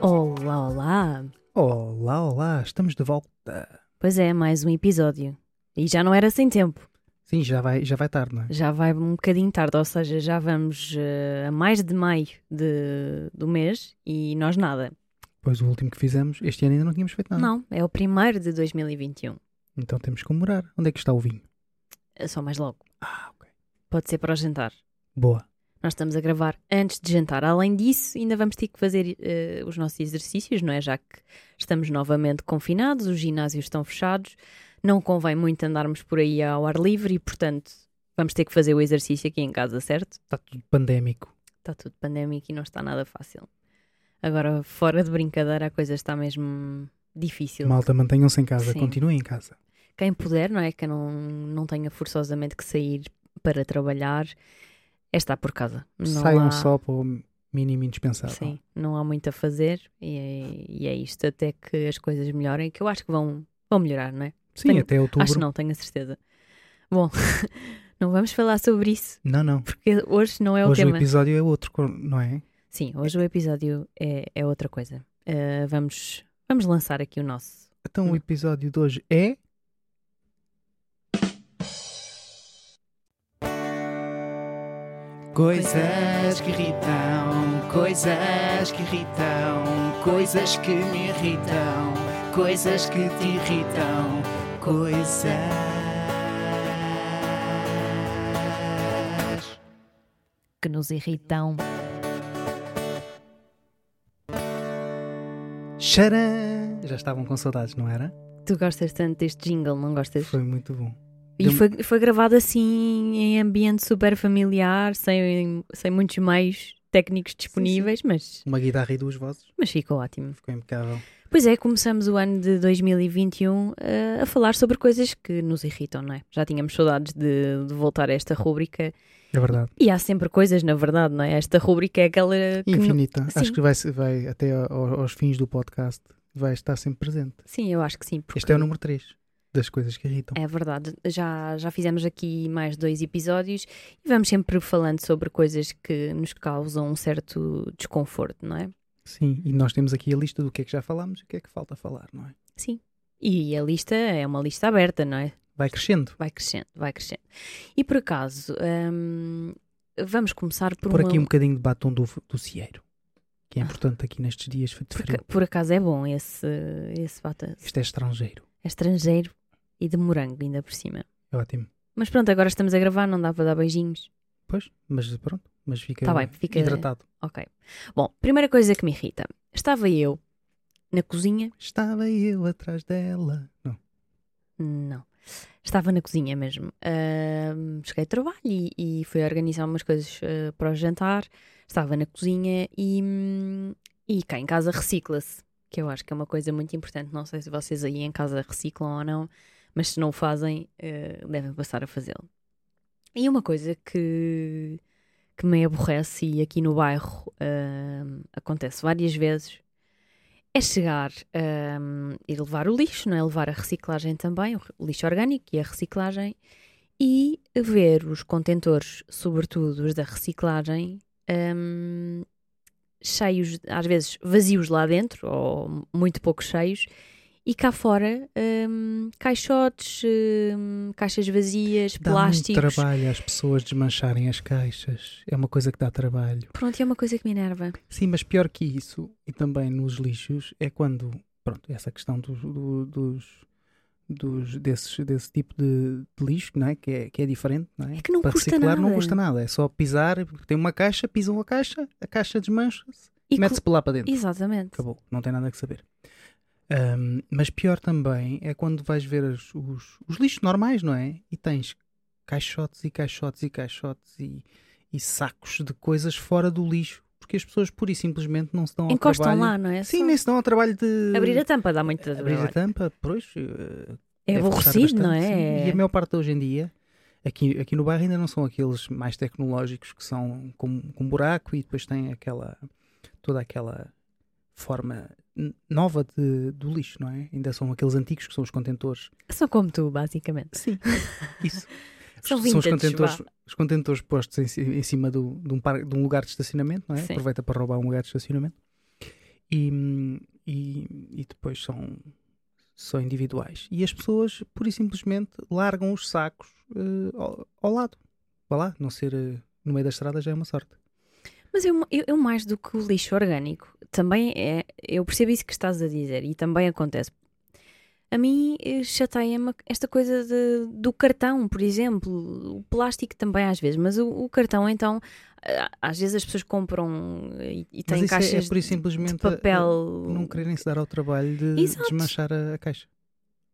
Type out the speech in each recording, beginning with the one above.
Olá, olá! Olá, olá, estamos de volta. Pois é, mais um episódio. E já não era sem tempo. Sim, já vai, já vai tarde, não é? Já vai um bocadinho tarde, ou seja, já vamos eh, a mais de maio de- do mês e nós nada. Pois o último que fizemos, este ano ainda não tínhamos feito nada. Não, é o primeiro de 2021. Então temos que comemorar. Onde é que está o vinho? É só mais logo. Ah, ok. Pode ser para o jantar. Boa. Nós estamos a gravar antes de jantar. Além disso, ainda vamos ter que fazer eh, os nossos exercícios, não é? Já que estamos novamente confinados, os ginásios estão fechados, não convém muito andarmos por aí ao ar livre e, portanto, vamos ter que fazer o exercício aqui em casa, certo? Está tudo pandémico. Está tudo pandémico e não está nada fácil. Agora, fora de brincadeira, a coisa está mesmo difícil. Malta, mantenham-se em casa, Sim. continuem em casa. Quem puder, não é? Que não, não tenha forçosamente que sair para trabalhar, é estar por casa. Não Saiam há- só para o mínimo indispensável. Sim, não há muito a fazer e é, e é isto até que as coisas melhorem, que eu acho que vão, vão melhorar, não é? Sim, Tenho- até outubro. Acho não, tenho a certeza. Bom, não vamos falar sobre isso, Não, não. porque hoje não é o Hoje o tema. episódio é outro, não é? Sim, hoje o episódio é, é outra coisa. Uh, vamos, vamos lançar aqui o nosso. Então Hum. o episódio de hoje é. Coisas que irritam, coisas que irritam, coisas que me irritam, coisas que te irritam, coisas. Que nos irritam. Xarã! Já estavam com saudades, não era? Tu gostas tanto deste jingle, não gostas? Foi muito bom. E foi, foi gravado assim em ambiente super familiar, sem, sem muitos meios técnicos disponíveis, Mas, Uma guitarra e duas vozes. mas ficou ótimo. Ficou impecável. Pois é, começamos o ano de 2021 eh, a falar sobre coisas que nos irritam, não é? Já tínhamos saudades de, de voltar a esta rúbrica É verdade. e há sempre coisas, na verdade, não é? Esta rúbrica é aquela Infinita. Sim. Acho que vai, vai até ao- aos fins do podcast vai estar sempre presente. Sim, eu acho que sim. Porque Este é o número 3 das coisas que irritam. É verdade, já, já fizemos aqui mais dois episódios e vamos sempre falando sobre coisas que nos causam um certo desconforto, não é? Sim, e nós temos aqui a lista do que é que já falámos e o que é que falta falar, não é? Sim. E a lista é uma lista aberta, não é? Vai crescendo. Vai crescendo, vai crescendo. E por acaso, hum, vamos começar por, Por uma... aqui um bocadinho de batom do, do cieiro, que é importante aqui nestes dias de por, frio. por acaso é bom esse, esse bata Isto é estrangeiro. é estrangeiro e de morango ainda por cima. É ótimo. Mas pronto, agora estamos a gravar, não dá para dar beijinhos. Pois, mas pronto, mas fica, Tá bem, fica- hidratado. Ok. Bom, primeira coisa que me irrita. Estava eu na cozinha Estava eu atrás dela. Não. Não. Estava na cozinha mesmo. Ahm, cheguei de trabalho e, e fui organizar umas coisas ah, para o jantar. Estava na cozinha e, e cá em casa recicla-se, que eu acho que é uma coisa muito importante. Não sei se vocês aí em casa reciclam ou não, mas se não o fazem, ah, devem passar a fazê-lo. E uma coisa que, que me aborrece, e aqui no bairro ahm, acontece várias vezes, é chegar hum, e levar o lixo, não é? Levar a reciclagem também, o lixo orgânico e a reciclagem, e ver os contentores, sobretudo os da reciclagem, hum, cheios, às vezes vazios lá dentro, ou muito pouco cheios, e cá fora hum, caixotes, hum, caixas vazias, Dá plásticos. muito trabalho às pessoas desmancharem as caixas. É uma coisa que dá trabalho. Pronto, é uma coisa que me enerva. Sim, mas pior que isso, e também nos lixos, é quando, pronto, essa questão dos, do- dos, dos- desses, desse tipo de, de lixo, não é? Que, é? que é diferente, não é? É que não Para custa reciclar não nada. custa nada, é só pisar, tem uma caixa, pisam a caixa, a caixa desmancha-se, E mete-se para lá para dentro. Exatamente. Acabou, não tem nada que saber. Ahm, mas pior também é quando vais ver os, os, os lixos normais, não é? E tens caixotes e caixotes e caixotes e, e sacos de coisas fora do lixo, porque as pessoas pura e simplesmente não se dão ao Encostam trabalho. lá, não é? Sim, Só nem se dão ao trabalho de Abrir a tampa dá muito abrir a tampa, pois. eh, É aborrecido, não bastante, sim. é? E a maior parte hoje em dia, Aqui, aqui no bairro ainda não são aqueles mais tecnológicos que são com, com buraco e depois tem aquela toda aquela forma nova de, do lixo, não é? Ainda são aqueles antigos que são os contentores. São como tu, basicamente. Sim, isso. São os vintage, contentores, vá. os contentores postos em, em cima do, de, um par- de um lugar de estacionamento, não é? Sim. Aproveita para roubar um lugar de estacionamento. E, e, e depois são, são individuais. E as pessoas, pura e simplesmente, largam os sacos eh, ao, ao lado. Vá lá, não ser eh, no meio da estrada já é uma sorte. Mas eu, eu, eu mais do que o lixo orgânico, também é. Eu percebo isso que estás a dizer e também acontece. A mim eh, chateia-me esta coisa de- do cartão, por exemplo. O plástico também às vezes, mas o, o cartão, então, às vezes as pessoas compram e, e Mas têm é, caixas é e de- simplesmente de papel. eh, não quererem se dar ao trabalho de Exato. desmanchar a, a caixa.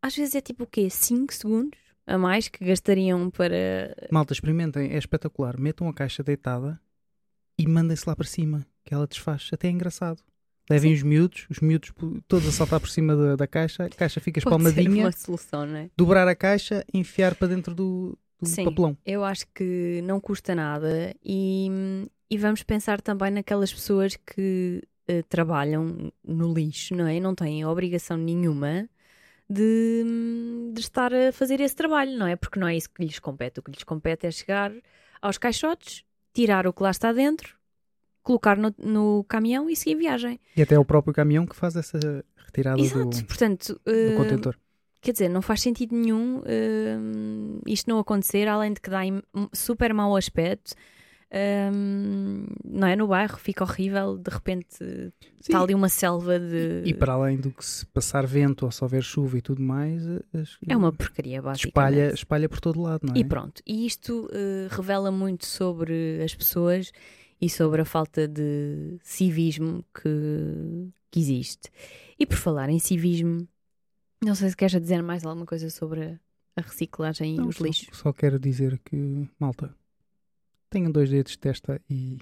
Às vezes é tipo o quê? 5 segundos a mais que gastariam para. Malta, experimentem, é espetacular. Metam a caixa deitada e mandem-se lá para cima, que ela desfaz. Até é engraçado. Levem os miúdos, os miúdos todos a saltar por cima da, da caixa, a caixa fica Pode ser espalmadinha, uma solução, não é? dobrar a caixa, enfiar para dentro do, do Sim. papelão. Eu acho que não custa nada e, e vamos pensar também naquelas pessoas que eh, trabalham no lixo, não é? E não têm obrigação nenhuma de, de estar a fazer esse trabalho, não é? Porque não é isso que lhes compete. O que lhes compete é chegar aos caixotes, tirar o que lá está dentro, colocar no, no caminhão e seguir viagem. E até é o próprio caminhão que faz essa retirada do, Exato, portanto, do eh, contentor. Quer dizer, não faz sentido nenhum hum, isto não acontecer, além de que dá um super mau aspecto. Hum, não é? No bairro fica horrível, de repente está ali uma selva de. E para além do que se passar vento ou se houver chuva e tudo mais, as- É uma porcaria, basicamente. espalha, espalha por todo lado, não é? E pronto, e isto eh, revela muito sobre as pessoas e sobre a falta de civismo que, que existe. E por falar em civismo, não sei se queres dizer mais alguma coisa sobre a reciclagem Não, e os só, lixos. só quero dizer que, malta, tenham dois dedos de testa e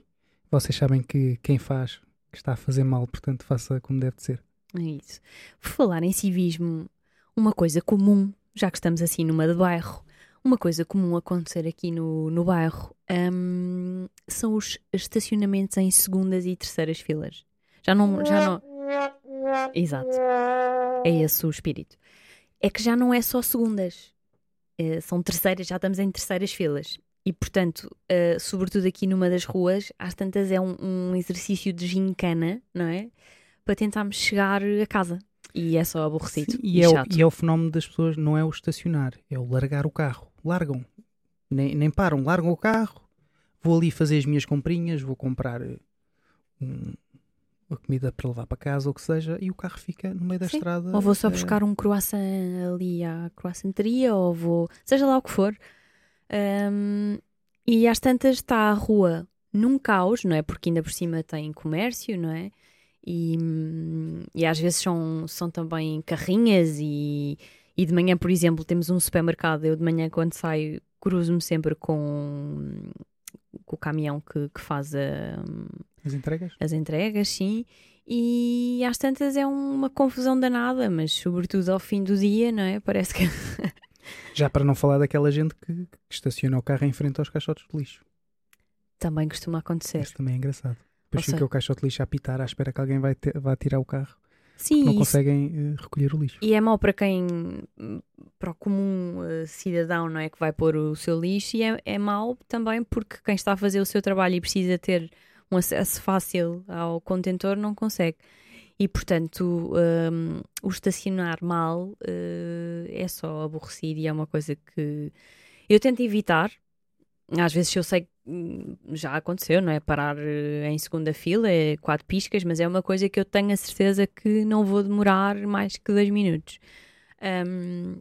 vocês sabem que quem faz que está a fazer mal, portanto faça como deve de ser. É isso. Por falar em civismo, uma coisa comum, já que estamos assim numa de bairro, uma coisa comum acontecer aqui no, no bairro hum, são os estacionamentos em segundas e terceiras filas. Já não, já não. Exato. É esse o espírito. É que já não é só segundas, Eh, são terceiras, já estamos em terceiras filas. E, portanto, eh, sobretudo aqui numa das ruas, às tantas é um, um exercício de gincana, não é? Para tentarmos chegar a casa. E é só aborrecido Sim, e, e, é o, e é o fenómeno das pessoas, não é o estacionar, é o largar o carro. Largam, nem, nem param, largam o carro, vou ali fazer as minhas comprinhas, vou comprar eh, um- uma comida para levar para casa, ou o que seja, e o carro fica no meio da Sim, estrada. Ou vou só eh, buscar um croissant ali à croissanteria, ou vou. seja lá o que for. Ahm, e às tantas está a rua num caos, não é? Porque ainda por cima tem comércio, não é? E, hum, e às vezes são, são também carrinhas e, e de manhã, por exemplo, temos um supermercado. Eu de manhã, quando saio, cruzo-me sempre com, com o caminhão que, que faz a, As entregas? as entregas, sim. E às tantas é uma confusão danada, mas sobretudo ao fim do dia, não é? Parece que. Já para não falar daquela gente que, que estaciona o carro em frente aos caixotes de lixo. Também costuma acontecer. Isso também é engraçado. Depois Ou fica seja- o caixote de lixo a apitar à espera que alguém vai, ter- vá tirar o carro. Sim, Não isso- conseguem eh, recolher o lixo. E é mau para quem, para o comum eh, cidadão, não é? Que vai pôr o seu lixo, e é, é mau também porque quem está a fazer o seu trabalho e precisa ter um acesso fácil ao contentor não consegue. E portanto, hum, o estacionar mal eh, é só aborrecido e é uma coisa que eu tento evitar. Às vezes eu sei que hum, já aconteceu, não é? Parar eh, em segunda fila, é quatro piscas, mas é uma coisa que eu tenho a certeza que não vou demorar mais que dois minutos. Hum,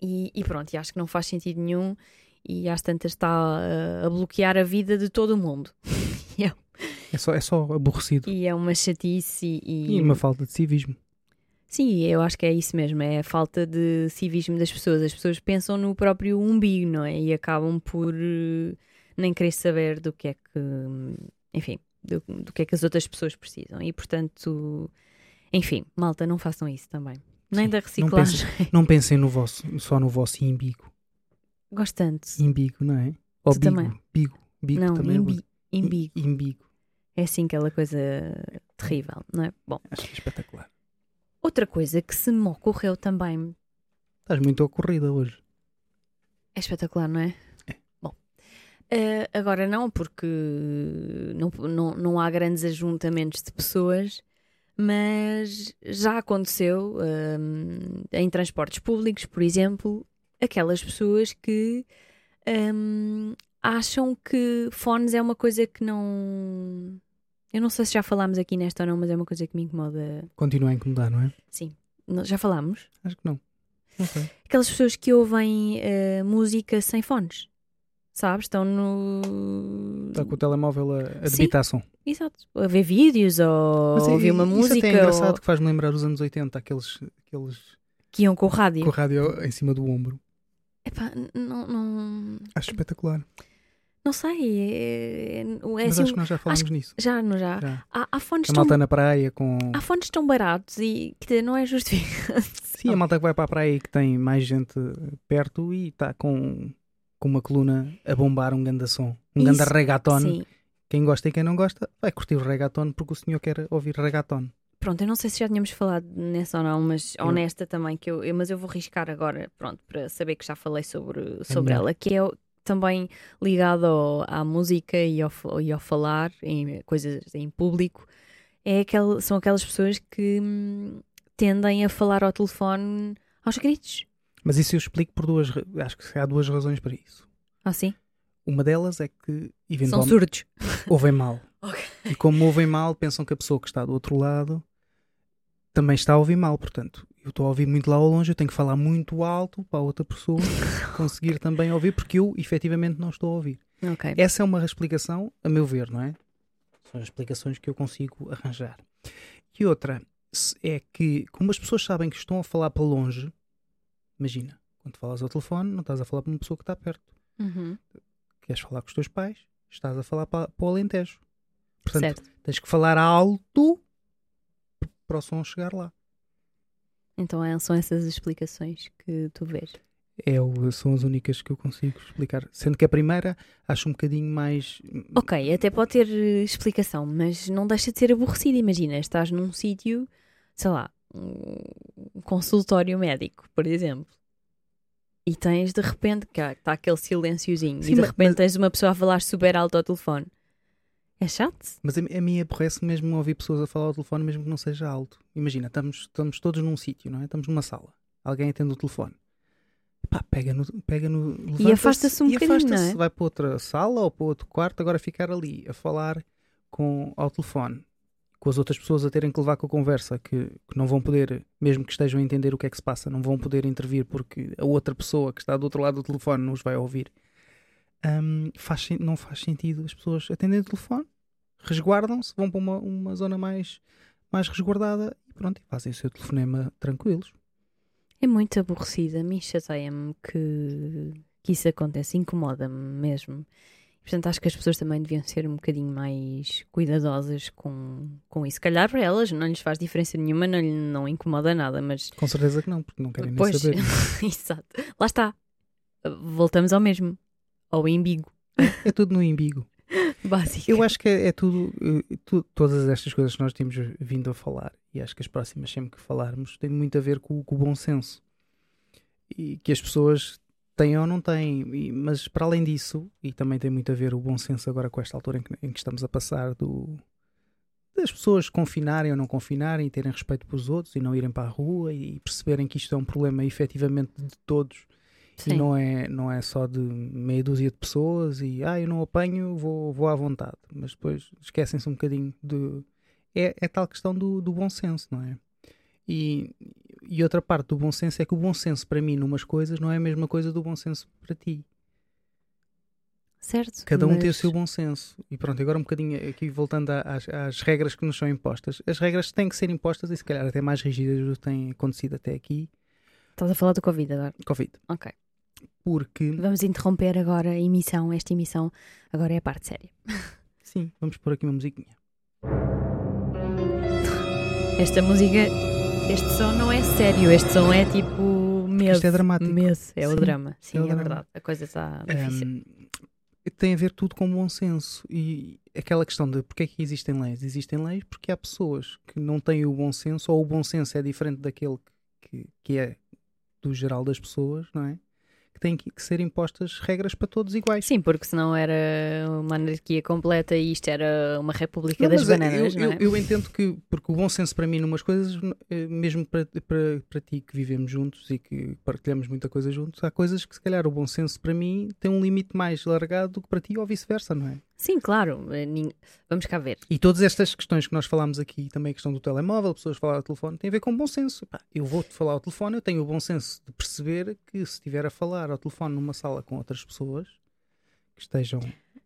e, e pronto, e acho que não faz sentido nenhum e às tantas está a, a bloquear a vida de todo o mundo. É só, é só aborrecido. E é uma chatice e, E uma falta de civismo. Sim, eu acho que é isso mesmo, é a falta de civismo das pessoas. As pessoas pensam no próprio umbigo, não é? E acabam por eh, nem querer saber do que é que, enfim, do, do que é que as outras pessoas precisam. E portanto, enfim, malta, não façam isso também. Nem Sim, da não reciclagem. Não pensem no vosso, só no vosso imbigo. Gosto tanto. Imbigo, não é? Ou Tu bigo. também? Bigo. Bigo não, também é imbi imbigo. Imbigo. É assim aquela coisa terrível, não é? Bom, Acho é espetacular. Outra coisa que se me ocorreu também Estás muito ocorrida hoje. é espetacular, não é? É. Bom, eh, agora não, porque não, não, não há grandes ajuntamentos de pessoas, mas já aconteceu hum, em transportes públicos, por exemplo, aquelas pessoas que hum, acham que fones é uma coisa que não. Eu não sei se já falámos aqui nesta ou não, mas é uma coisa que me incomoda. Continua a incomodar, não é? Não- Já falámos? Acho que não. Não sei. Aquelas pessoas que ouvem eh, música sem fones, sabes? Estão no. Está com o telemóvel a, a Sim. debitar som. Exato. A ver vídeos ou Mas é- ouvir uma isso música até é engraçado ou que faz-me lembrar os anos 80, aqueles, aqueles que iam com o rádio. com o rádio em cima do ombro. Epá, não, não, Acho espetacular. Não sei. É, é- é Mas assim, acho que nós já falámos nisso. já, não já. Já. Há, há fones A tão, malta na praia com. há fones tão baratos e que não é justificado. Sim, a malta que vai para a praia e que tem mais gente perto e está com, com uma coluna a bombar um ganda som. Um ganda Isso, reggaeton. Sim. Quem gosta e quem não gosta vai curtir o reggaeton porque o senhor quer ouvir reggaeton. Pronto, eu não sei se já tínhamos falado nessa ou não, mas Eu- honesta também, que eu, eu- mas eu vou riscar agora, pronto, para saber que já falei sobre, sobre ela, que é também ligado ao- à música e ao, e ao falar em coisas em público, é aquel, são aquelas pessoas que hum, tendem a falar ao telefone aos gritos. Mas isso eu explico por duas. Acho que há duas razões para isso. Assim? Uma delas é que São eventualmente surdos. ouvem mal. Ok. E como ouvem mal, pensam que a pessoa que está do outro lado também está a ouvir mal. Portanto, eu estou a ouvir muito lá ao longe, eu tenho que falar muito alto para a outra pessoa conseguir também ouvir, porque eu efetivamente não estou a ouvir. Ok. Essa é uma explicação, a meu ver, não é? São as explicações que eu consigo arranjar. E outra é que, como as pessoas sabem que estão a falar para longe, imagina, quando falas ao telefone, não estás a falar para uma pessoa que está perto. Uhum. Queres falar com os teus pais, estás a falar para, para o Alentejo. Portanto, Certo. tens que falar alto para o som chegar lá. Então é- são essas explicações que tu vês. É são as únicas que eu consigo explicar. Sendo que a primeira acho um bocadinho mais. Ok, até pode ter eh, explicação, mas não deixa de ser aborrecido. Imagina, estás num sítio, sei lá, um consultório médico, por exemplo, e tens de repente, que está aquele silenciozinho, Sim, e de repente mas- tens uma pessoa a falar super alto ao telefone. É chato? Mas a, a mim aborrece mesmo ouvir pessoas a falar ao telefone, mesmo que não seja alto. Imagina, estamos, estamos todos num sítio, não é? Estamos numa sala. Alguém atende o telefone. Pá, pega no. Pega no levanta-se afasta-se um e bocadinho, afasta-se. não é? Vai para outra sala ou para outro quarto, agora ficar ali a falar com, ao telefone. Com as outras pessoas a terem que levar com a conversa, que, que não vão poder, mesmo que estejam a entender o que é que se passa, não vão poder intervir porque a outra pessoa que está do outro lado do telefone não os vai ouvir. Hum, faz, não faz sentido as pessoas atenderem o telefone, resguardam-se, vão para uma, uma zona mais, mais resguardada e pronto, fazem o seu telefonema tranquilos. É muito aborrecida, me chateia-me que, que isso acontece, incomoda-me mesmo. Portanto, acho que as pessoas também deviam ser um bocadinho mais cuidadosas com, com isso. Se calhar para elas não lhes faz diferença nenhuma, não, lhe- não incomoda nada, mas Com certeza que não, porque não querem nem Pois, saber. exato. Lá está. Voltamos ao mesmo. Ao embigo, É tudo no imbigo. Básico. Eu acho que é, é tudo, eh, todas estas coisas que nós temos vindo a falar, e acho que as próximas sempre que falarmos, tem muito a ver com, com o bom senso. E que as pessoas têm ou não têm, e- mas para além disso, e também tem muito a ver o bom senso agora com esta altura em que, em que estamos a passar do das pessoas confinarem ou não confinarem terem respeito pelos outros e não irem para a rua e perceberem que isto é um problema efetivamente de todos Sim. e não é, não é só de meia dúzia de pessoas e ah, eu não apanho, vou, vou à vontade. Mas depois esquecem-se um bocadinho de. É, é tal questão do, do bom senso, não é? E, e outra parte do bom senso é que o bom senso para mim, numas coisas, não é a mesma coisa do bom senso para ti. Certo. Cada um tem o mas- seu bom senso. E pronto, agora um bocadinho aqui voltando às, às regras que nos são impostas. As regras têm que ser impostas e se calhar até mais rígidas do que têm acontecido até aqui. Estás a falar do Covid agora. Covid. Ok. Porque, Vamos interromper agora a emissão. Esta emissão agora é a parte séria. sim, vamos pôr aqui uma musiquinha. Esta música, este som não é sério. Este som é tipo porque isto é dramático. Medo, é o Sim, drama. Sim, é o é, drama. verdade. A coisa está difícil. Hum, tem a ver tudo com bom senso. E aquela questão de porque é que existem leis? Existem leis porque há pessoas que não têm o bom senso, ou o bom senso é diferente daquele que, que é do geral das pessoas, não é? Que têm que ser impostas regras para todos iguais. Sim, porque senão era uma anarquia completa e isto era uma república Não, das bananas, eu, não é? eu, eu entendo que, porque o bom senso para mim, numas coisas, eh, mesmo para, para, para ti que vivemos juntos e que partilhamos muita coisa juntos, há coisas que se calhar o bom senso para mim tem um limite mais largado do que para ti ou vice-versa, não é? Sim, claro. eh, Vamos cá ver. E todas estas questões que nós falámos aqui, também a questão do telemóvel, pessoas falar ao telefone, tem a ver com bom senso. Pá, eu vou-te falar ao telefone, eu tenho o bom senso de perceber que se estiver a falar ao telefone numa sala com outras pessoas que estejam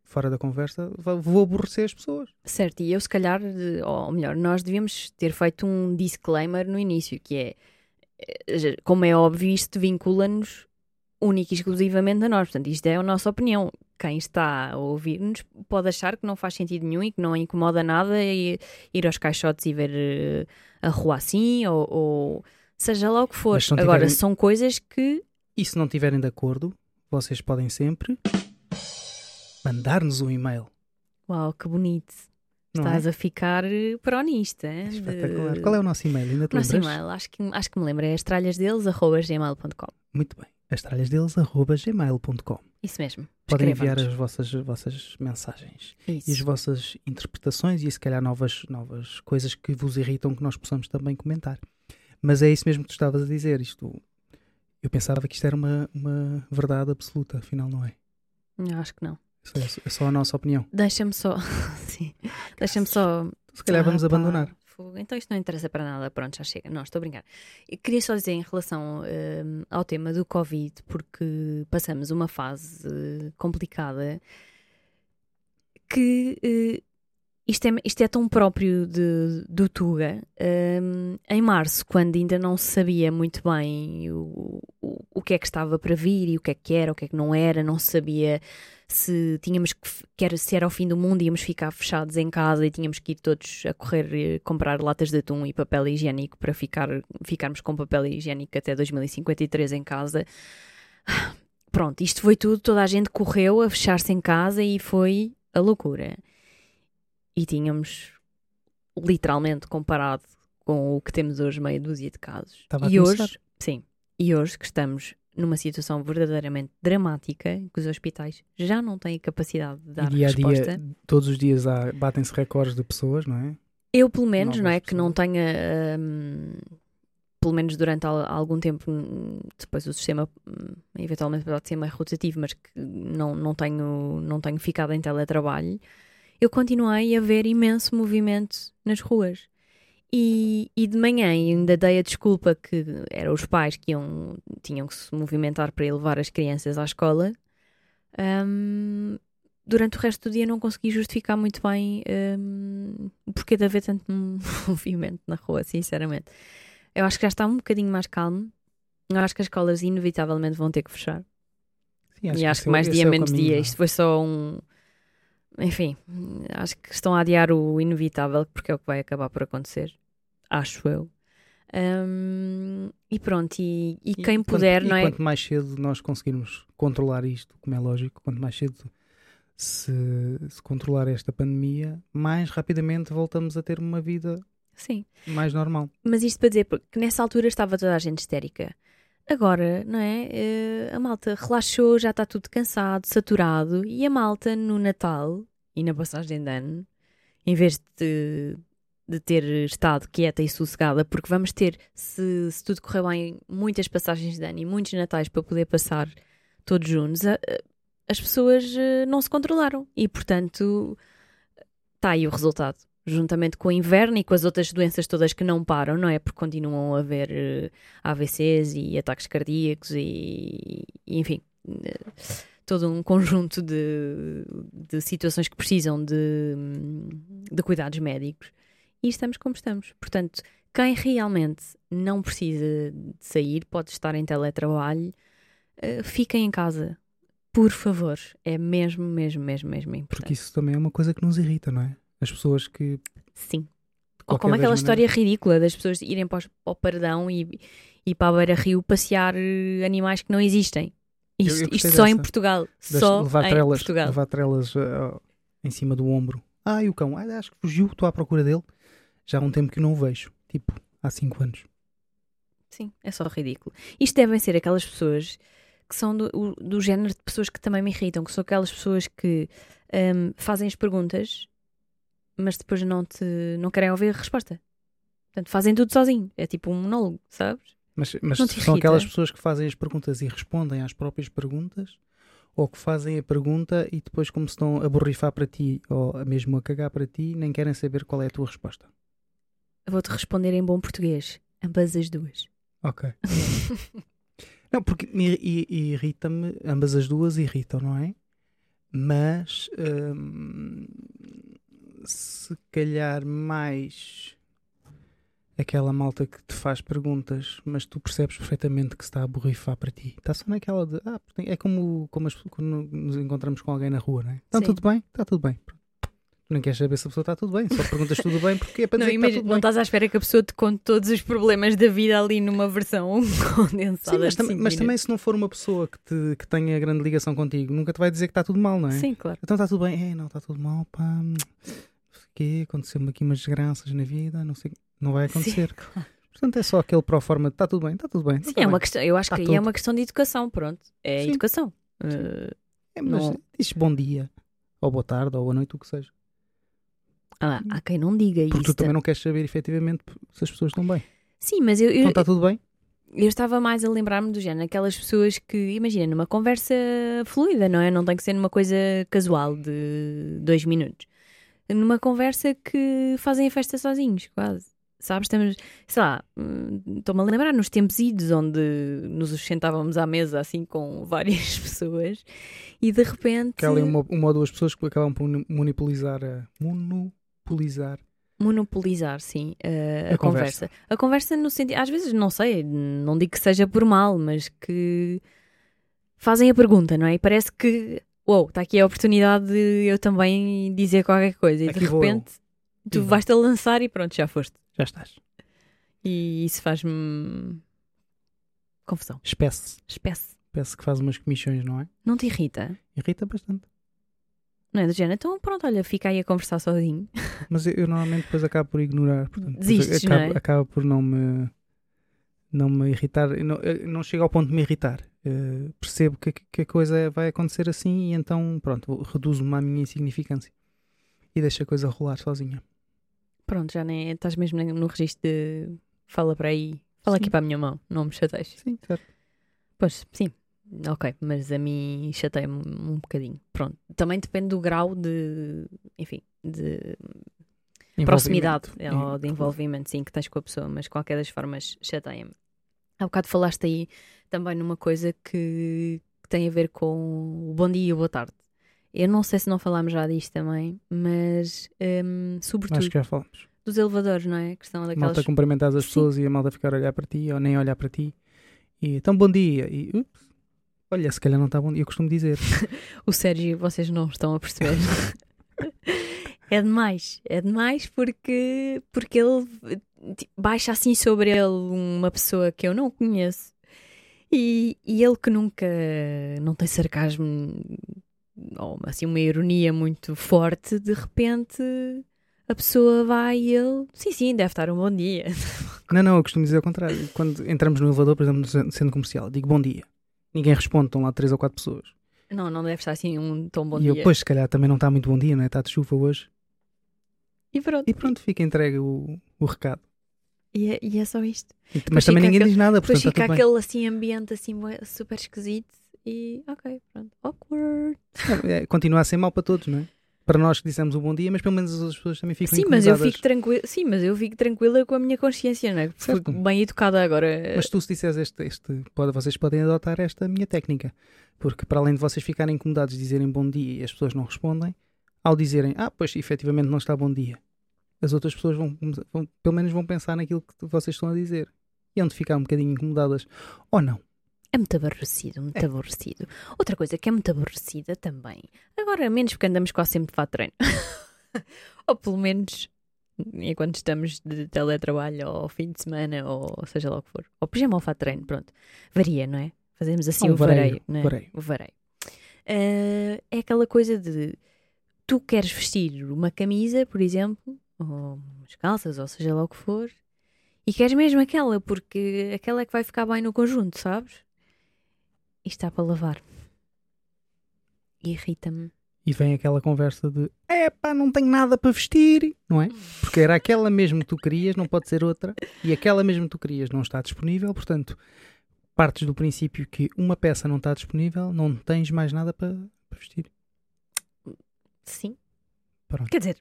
fora da conversa, vou aborrecer as pessoas. Certo, e eu se calhar, ou melhor, nós devíamos ter feito um disclaimer no início, que é, eh, como é óbvio, isto vincula-nos única e exclusivamente a nós. Portanto, isto é a nossa opinião. Quem está a ouvir-nos pode achar que não faz sentido nenhum e que não incomoda nada e- ir aos caixotes e ver eh, a rua assim, ou, ou seja lá o que for. Não Agora, tiverem- são coisas que E se não estiverem de acordo, vocês podem sempre mandar-nos um e-mail. Uau, que bonito. Não Estás é? a ficar eh, peronista. Espetacular. De- Qual é o nosso e-mail? Ainda te Nosso lembras? e-mail, acho que, acho que me lembro, é astralhasdeles.gmail.com. Muito bem. astralhasdeles.gmail.com Isso mesmo. Podem enviar as vossas, vossas mensagens. Isso. e as vossas interpretações e se calhar novas, novas coisas que vos irritam que nós possamos também comentar. Mas é isso mesmo que tu estavas a dizer. Isto, eu pensava que isto era uma, uma verdade absoluta, afinal não é. Não, Acho que não. É, é só a nossa opinião. Deixa-me só. Sim. Deixa-me só. Se calhar vamos Ah, abandonar. Então isto não interessa para nada. Pronto, já chega. Não, estou a brincar. Eu queria só dizer em relação hum, ao tema do Covid, porque passamos uma fase eh, complicada que. eh, isto é, isto é tão próprio de, do Tuga. Hum, em março, quando ainda não se sabia muito bem o, o, o que é que estava para vir e o que é que era, o que é que não era, não se sabia se tínhamos que, que era, se era o fim do mundo, íamos ficar fechados em casa e tínhamos que ir todos a correr eh, comprar latas de atum e papel higiênico para ficar, ficarmos com papel higiênico até 2053 em casa. Pronto, isto foi tudo, toda a gente correu a fechar-se em casa e foi a loucura. E tínhamos literalmente comparado com o que temos hoje meia dúzia de casos. Estava a e hoje, sim, e hoje que estamos numa situação verdadeiramente dramática, que os hospitais já não têm capacidade de E dar dia a resposta. dia, todos os dias batem-se recordes de pessoas, não é? Eu, pelo menos, não é? novas Que não pessoas. tenha, hum, pelo menos durante al- algum tempo, hum, depois o sistema hum, eventualmente pode ser mais rotativo, mas que não, não, tenho, não tenho ficado em teletrabalho, eu continuei a ver imenso movimento nas ruas. E, e de manhã ainda dei a desculpa que eram os pais que iam, tinham que se movimentar para ir levar as crianças à escola. Hum, durante o resto do dia não consegui justificar muito bem o porquê de haver tanto movimento na rua, sinceramente. Eu acho que já está um bocadinho mais calmo. Eu acho que as escolas inevitavelmente vão ter que fechar. Sim, e acho esse que é o- mais esse dia, é menos caminho, dia. é? Isto foi só um. Enfim, acho que estão a adiar o inevitável, porque é o que vai acabar por acontecer. Acho eu. Hum, e pronto, e, e quem quanto- puder, e não é? quanto mais cedo nós conseguirmos controlar isto, como é lógico, quanto mais cedo se, se controlar esta pandemia, mais rapidamente voltamos a ter uma vida Sim. mais normal. Mas isto para dizer, porque nessa altura estava toda a gente histérica. Agora, não é? Eh, a malta relaxou, já está tudo cansado, saturado, e a malta no Natal e na passagem de ano, em vez de, de ter estado quieta e sossegada, porque vamos ter, se, se tudo correr bem, muitas passagens de ano e muitos natais para poder passar todos juntos, as pessoas eh, não se controlaram. E, portanto, está aí o resultado juntamente com o inverno e com as outras doenças todas que não param, não é? Porque continuam a haver eh, AVCs e ataques cardíacos e, enfim, eh, todo um conjunto de, de situações que precisam de, de cuidados médicos. E estamos como estamos. Portanto, quem realmente não precisa de sair, pode estar em teletrabalho, eh, fiquem em casa. Por favor. É mesmo, mesmo, mesmo, mesmo importante. Porque isso também é uma coisa que nos irrita, não é? As pessoas que Sim. Ou como aquela maneiras. história ridícula das pessoas irem para, o Pardão e, e para a beira-rio passear eh, animais que não existem. Eu- Isto, eu gostei isto só em. Portugal. Só levar em trelas, Portugal. levar trelas ah, em cima do ombro. Ah, e o cão? Ah, acho que fugiu, estou à procura dele. Já há um tempo que não o vejo. Tipo, há 5 anos. Sim, é só ridículo. Isto devem ser aquelas pessoas que são do, do género de pessoas que também me irritam, que são aquelas pessoas que hum, fazem as perguntas, mas depois não, te, não querem ouvir a resposta. Portanto, fazem tudo sozinho. É tipo um monólogo, sabes? Mas, mas são irrita? aquelas pessoas que fazem as perguntas e respondem às próprias perguntas ou que fazem a pergunta e depois, como se estão a borrifar para ti ou mesmo a cagar para ti, nem querem saber qual é a tua resposta. Vou-te responder em bom português. Ambas as duas. Ok. não, porque irrita-me, ambas as duas irritam, não é? Mas hum, se calhar mais aquela malta que te faz perguntas, mas tu percebes perfeitamente que se está a borrifar para ti. Está só naquela de. Ah, é como, como as- quando nos encontramos com alguém na rua, não é? Está Sim. tudo bem? Está tudo bem. Nem queres saber se a pessoa está tudo bem, só perguntas tudo bem porque é para Não, dizer que imagina- está tudo não bem. estás à espera que a pessoa te conte todos os problemas da vida ali numa versão condensada. Sim, mas, tam- mas também se não for uma pessoa que, te, que tenha grande ligação contigo, nunca te vai dizer que está tudo mal, não é? Sim, claro. Então está tudo bem, é, não está tudo mal, pá. Que aconteceu-me aqui umas desgraças na vida, não sei, não vai acontecer. Sim, claro. Portanto é só aquele pro forma de está tudo bem, está tudo bem. Sim, tá é uma bem. questão, eu acho Tá que aí tudo. é uma questão de educação, pronto. É Sim. educação. Eh, É, mas não- diz bom dia, ou boa tarde, ou boa noite, o que seja. ah, há quem não diga Porque isso. tu também não queres saber efetivamente se as pessoas estão bem. Sim, mas eu, eu, Então está tudo bem? eu estava mais a lembrar-me do género, aquelas pessoas que, imagina, numa conversa fluida, não é? Não tem que ser numa coisa casual de dois minutos. Numa conversa que fazem a festa sozinhos, quase. Sabes? Estamos, sei lá, hum, estou-me a lembrar nos tempos idos onde nos sentávamos à mesa assim com várias pessoas e de repente. Que ali uma, uma ou duas pessoas que acabam por monopolizar a. Monopolizar. Monopolizar, sim, a, a A conversa. conversa. A conversa no sentido, às vezes, não sei, não digo que seja por mal, mas que fazem a pergunta, não é? E parece que, uou, está aqui a oportunidade de eu também dizer qualquer coisa. E Aqui de repente tu vais-te a lançar e pronto, já foste. Já estás. E isso faz-me confusão. Espécie. Espécie. Espécie que faz umas comissões, não é? Não te irrita? Irrita bastante. Não é do género? Então pronto, olha, fica aí a conversar sozinho. Mas eu, eu normalmente depois acabo por ignorar. Portanto, não acaba, é? acaba por não me, não me irritar. Eu Não, eu não chego ao ponto de me irritar. Eh, percebo que, que a coisa vai acontecer assim e então, pronto, reduzo-me à minha insignificância. E deixo a coisa rolar sozinha. Pronto, já nem estás mesmo no registro de fala para aí, fala Sim. aqui para a minha mão, não me chateies. Sim, certo. Pois, sim. Ok, mas a mim chateia-me um bocadinho. Pronto. Também depende do grau de, enfim, de proximidade Envolvimento. ou de envolvimento, sim, que tens com a pessoa, mas qualquer das formas chateia-me. Há bocado falaste aí também numa coisa que, que tem a ver com o bom dia e o boa tarde. Eu não sei se não falámos já disto também, mas hum, sobretudo Acho que já falamos. dos elevadores, não é? A questão daquelas. Malta cumprimentar as Sim. pessoas e a malta ficar a olhar para ti ou nem olhar para ti. E então, bom dia. E ups, olha, se calhar não está bom dia. Eu costumo dizer. O Sérgio, vocês não estão a perceber. é demais, é demais porque, porque ele tipo, baixa assim sobre ele uma pessoa que eu não conheço e, e ele que nunca não tem sarcasmo ou assim uma ironia muito forte, de repente a pessoa vai e ele, sim, sim, deve estar um bom dia. Não, não, eu costumo dizer ao contrário. Quando entramos no elevador, por exemplo, no cen- centro comercial, digo bom dia. Ninguém responde, estão lá três ou quatro pessoas. Não, não deve estar assim um tão bom e dia. eu, pois, se calhar também não está muito bom dia, não é? Está de chuva hoje. E pronto. E pronto, fica entregue o, o recado. E é, e é só isto. E- mas também ninguém aquele- diz nada, Depois portanto está fica aquele assim ambiente assim super esquisito e ok, pronto. Awkward. É, continua a ser mau para todos, não é? Para nós que dissemos o bom dia, mas pelo menos as outras pessoas também ficam Sim, mas eu fico tranquila. Sim, mas eu fico tranquila com a minha consciência, não é? Fui bem educada agora. Mas tu se disseres este, este pode, vocês podem adotar esta minha técnica. Porque para além de vocês ficarem incomodados de dizerem bom dia e as pessoas não respondem, ao dizerem, ah, pois efetivamente não está bom dia, as outras pessoas vão, vão- pelo menos vão pensar naquilo que vocês estão a dizer. E hão de ficar um bocadinho incomodadas. Ou não. É muito aborrecido, muito É. aborrecido. Outra coisa que é muito aborrecida também. Agora, menos porque andamos quase sempre de fato treino. Ou pelo menos enquanto estamos de teletrabalho ou fim de semana ou seja lá o que for. Ou pijama ou fato treino, pronto. Varia, não é? Fazemos assim Um o vareio, vareio, não é? vareio. O vareio. Eh, é aquela coisa de tu queres vestir uma camisa, por exemplo, ou umas calças, ou seja lá o que for, e queres mesmo aquela, porque aquela é que vai ficar bem no conjunto, sabes? E está para lavar. Irrita-me. E vem aquela conversa de epá, não tenho nada para vestir, não é? Porque era aquela mesmo que tu querias, não pode ser outra, e aquela mesmo que tu querias não está disponível, portanto, partes do princípio que uma peça não está disponível, não tens mais nada para, para vestir. Sim. Pronto. Quer dizer,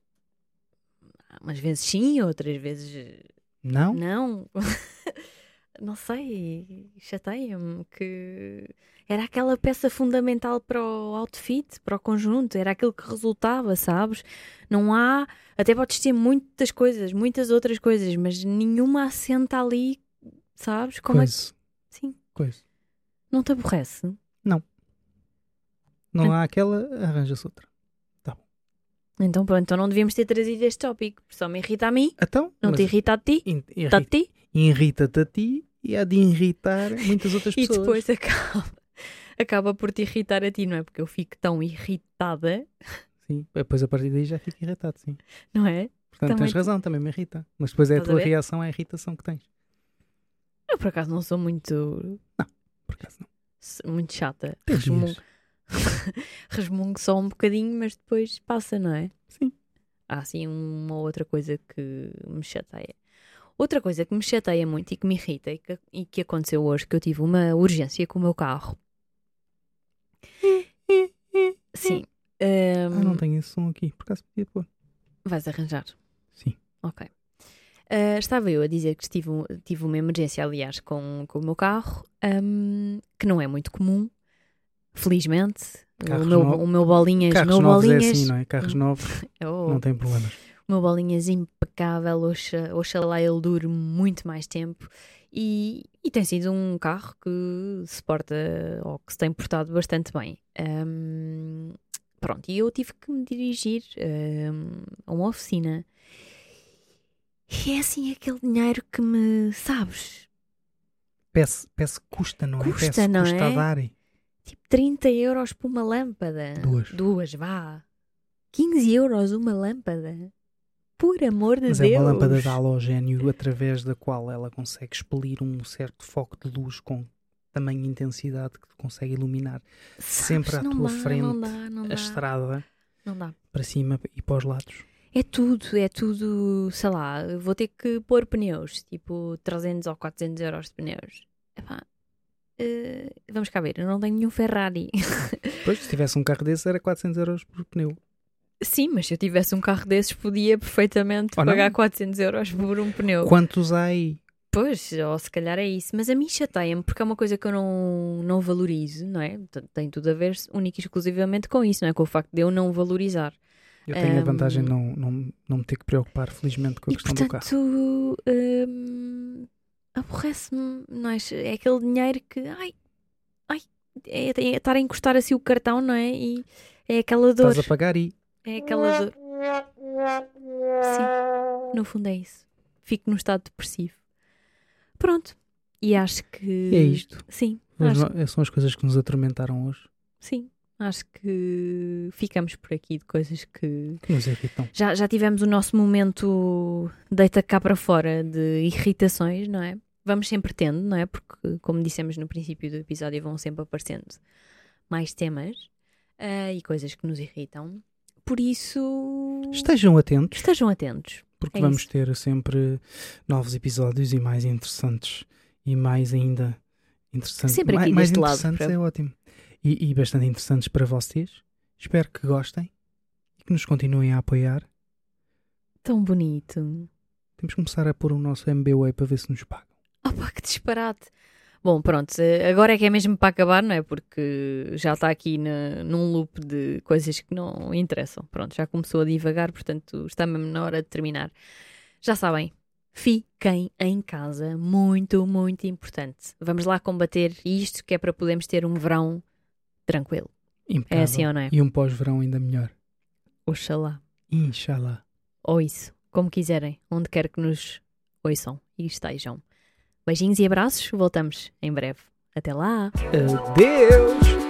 umas vezes sim, outras vezes Não? não. não sei, chateia-me que era aquela peça fundamental para o outfit, para o conjunto, era aquilo que resultava, sabes? Não há, até podes ter muitas coisas, muitas outras coisas, mas nenhuma assenta ali, sabes? Como é que, Coisa, sim, coisa. não te aborrece? Não há aquela, arranja-se outra. Então pronto, então não devíamos ter trazido este tópico, só me irrita a mim, Então, não te irrita a ti, in- está a irrita- ti, irrita-te a ti e há de irritar muitas outras e pessoas. depois acaba, acaba por te irritar a ti, não é? Porque eu fico tão irritada, Sim, depois a partir daí já fico irritado, sim. não é? Portanto, Também tens razão, também me irrita. Mas depois é a Estás a tua ver? reação à irritação que tens. Eu por acaso não sou muito, Por acaso não. muito chata. Tens Resmungo, só um bocadinho, mas depois passa, não é? Sim. Há assim uma outra coisa que me chateia. Outra coisa que me chateia muito e que me irrita e que, e que aconteceu hoje, que eu tive uma urgência com o meu carro. Sim. Ah, não Ahm, tenho esse som aqui. Por acaso podia pôr. vais arranjar. Sim. Ok. Ah, estava eu a dizer que tive, um- tive uma emergência, aliás, com, com o meu carro, ahm, que não é muito comum, felizmente. Carros o, meu, no- o meu bolinhas, Carros meu novos bolinhas, é assim, não é? Carros novos Oh, não tem problemas. o meu bolinhas impecável, oxa- oxalá ele dure muito mais tempo. E, e tem sido um carro que se porta, ou que se tem portado bastante bem. Ahm, pronto, e eu tive que me dirigir ahm, a uma oficina. E é assim aquele dinheiro que me, sabes, Peço, peço custa, não é? Custa, peço não custa é? a dar. Tipo 30 euros por uma lâmpada. Duas. Duas, vá. 15 euros uma lâmpada. Por amor de Mas Deus. é uma lâmpada de halogénio através da qual ela consegue expelir um certo foco de luz com tamanha intensidade que consegue iluminar Sabes, sempre à tua dá, frente Não dá, não a dá. estrada Não dá. para cima e para os lados. É tudo, é tudo, sei lá, vou ter que pôr pneus, tipo 300 ou 400 euros de pneus. Epá, eh, vamos cá ver, eu não tenho nenhum Ferrari. Depois, se tivesse um carro desse, era 400 euros por pneu. Sim, mas se eu tivesse um carro desses, podia perfeitamente não? pagar 400 euros por um pneu. Quantos há aí? Pois, ou se calhar é isso. Mas a mim chateia-me porque é uma coisa que eu não, não valorizo, não é? Tem tudo a ver única e exclusivamente com isso, não é? Com o facto de eu não valorizar. Eu tenho a Ahm. vantagem de não, não, não me ter que preocupar, felizmente, com a e questão do carro. portanto, hum, aborrece-me, não é? É aquele dinheiro que, ai, ai, é, é estar a encostar assim o cartão, não é? E é aquela dor. Estás a pagar e É aquela dor. Sim, no fundo é isso. Fico num estado depressivo. Pronto. E acho que. é isto. Sim, Mas acho, não- são as coisas que nos atormentaram hoje, sim. Acho que ficamos por aqui de coisas que. que nos irritam. Já, já tivemos o nosso momento deita cá para fora de irritações, não é? Vamos sempre tendo, não é? Porque, como dissemos no princípio do episódio, vão sempre aparecendo mais temas ah, e coisas que nos irritam. Por isso, Estejam atentos, estejam atentos. porque é vamos isso. ter sempre novos episódios e mais interessantes e mais ainda interessantes. Sempre mais, aqui mais lado, interessantes para- é ótimo. E, e bastante interessantes para vocês. Espero que gostem e que nos continuem a apoiar. Tão bonito. Temos que começar a pôr o nosso MBWay para ver se nos pagam. Opa, que disparate. Bom, pronto, eh, agora é que é mesmo para acabar, não é? Porque já está aqui na- num loop de coisas que não interessam. Pronto, já começou a divagar, portanto está mesmo na hora de terminar. Já sabem, fiquem em casa, muito, muito importante. Vamos lá combater isto, que é para podermos ter um verão tranquilo. É Impecável. assim ou não é? E um pós-verão ainda melhor. Oxalá. Inshallah. Ou isso. como quiserem, onde quer que nos ouçam e estejam. Beijinhos e abraços, voltamos em breve. Até lá! Adeus!